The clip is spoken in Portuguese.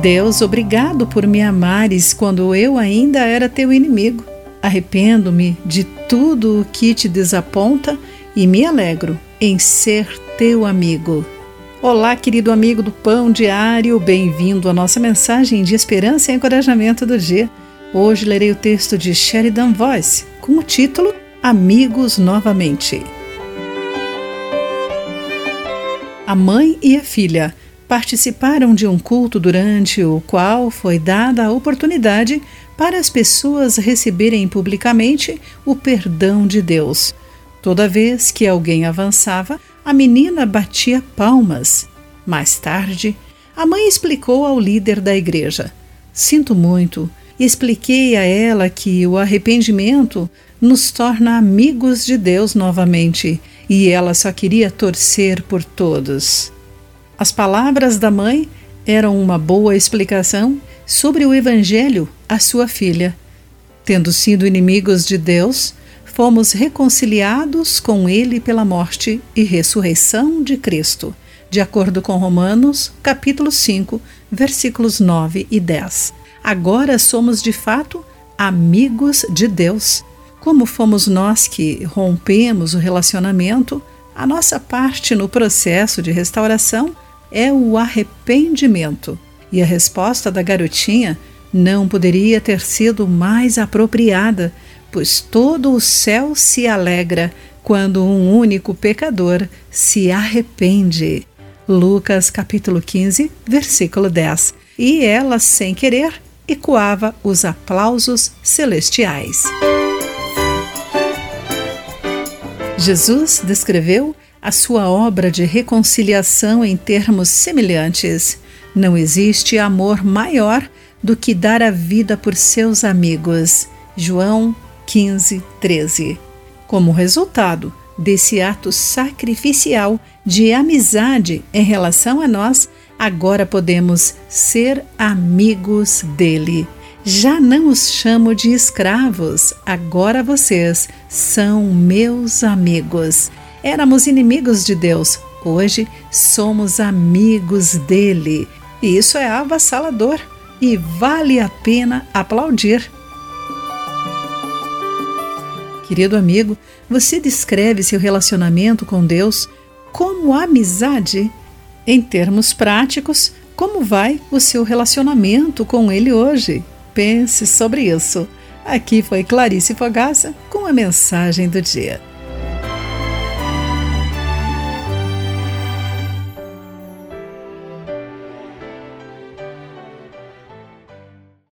Deus, obrigado por me amares quando eu ainda era teu inimigo. Arrependo-me de tudo o que te desaponta e me alegro em ser teu amigo. Olá, querido amigo do Pão Diário, bem-vindo à nossa mensagem de esperança e encorajamento do dia. Hoje lerei o texto de Sheridan Voice com o título Amigos Novamente. A mãe e a filha participaram de um culto durante o qual foi dada a oportunidade para as pessoas receberem publicamente o perdão de Deus. Toda vez que alguém avançava, a menina batia palmas. Mais tarde, a mãe explicou ao líder da igreja: Sinto muito. Expliquei a ela que o arrependimento nos torna amigos de Deus novamente e ela só queria torcer por todos. As palavras da mãe eram uma boa explicação sobre o Evangelho à sua filha. Tendo sido inimigos de Deus, fomos reconciliados com Ele pela morte e ressurreição de Cristo, de acordo com Romanos, capítulo 5, versículos 9 e 10. Agora somos de fato amigos de Deus. Como fomos nós que rompemos o relacionamento, a nossa parte no processo de restauração é o arrependimento. E a resposta da garotinha não poderia ter sido mais apropriada, pois todo o céu se alegra quando um único pecador se arrepende. Lucas capítulo 15, versículo 10. E ela, sem querer, ecoava os aplausos celestiais. Jesus descreveu a sua obra de reconciliação em termos semelhantes. Não existe amor maior do que dar a vida por seus amigos. João 15, 13. Como resultado desse ato sacrificial de amizade em relação a nós, agora podemos ser amigos dele. Já não os chamo de escravos, agora vocês são meus amigos. Éramos inimigos de Deus, hoje somos amigos dele. E isso é avassalador e vale a pena aplaudir. Querido amigo, você descreve seu relacionamento com Deus como amizade? Em termos práticos, como vai o seu relacionamento com Ele hoje? Pense sobre isso. Aqui foi Clarice Fogaça com a mensagem do dia.